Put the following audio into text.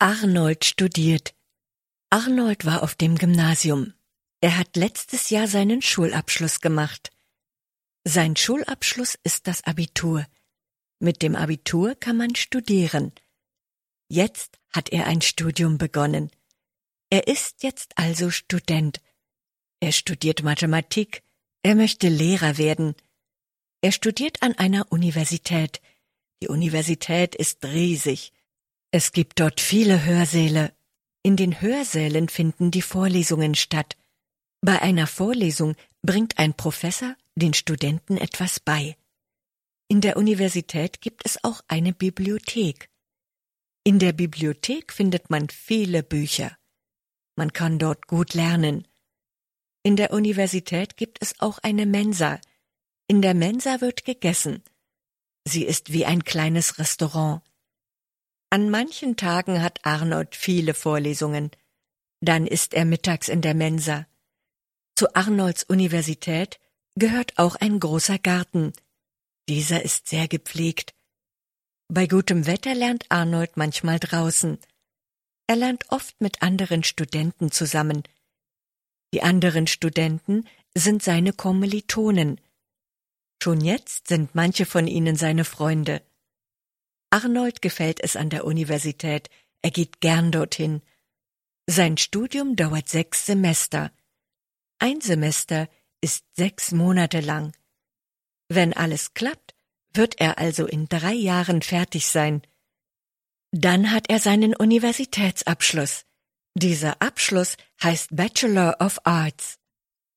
Arnold studiert. Arnold war auf dem Gymnasium. Er hat letztes Jahr seinen Schulabschluss gemacht. Sein Schulabschluss ist das Abitur. Mit dem Abitur kann man studieren. Jetzt hat er ein Studium begonnen. Er ist jetzt also Student. Er studiert Mathematik. Er möchte Lehrer werden. Er studiert an einer Universität. Die Universität ist riesig. Es gibt dort viele Hörsäle. In den Hörsälen finden die Vorlesungen statt. Bei einer Vorlesung bringt ein Professor den Studenten etwas bei. In der Universität gibt es auch eine Bibliothek. In der Bibliothek findet man viele Bücher. Man kann dort gut lernen. In der Universität gibt es auch eine Mensa. In der Mensa wird gegessen. Sie ist wie ein kleines Restaurant. An manchen Tagen hat Arnold viele Vorlesungen. Dann ist er mittags in der Mensa. Zu Arnolds Universität gehört auch ein großer Garten. Dieser ist sehr gepflegt. Bei gutem Wetter lernt Arnold manchmal draußen. Er lernt oft mit anderen Studenten zusammen. Die anderen Studenten sind seine Kommilitonen. Schon jetzt sind manche von ihnen seine Freunde. Arnold gefällt es an der Universität, er geht gern dorthin. Sein Studium dauert sechs Semester. Ein Semester ist sechs Monate lang. Wenn alles klappt, wird er also in drei Jahren fertig sein. Dann hat er seinen Universitätsabschluss. Dieser Abschluss heißt Bachelor of Arts.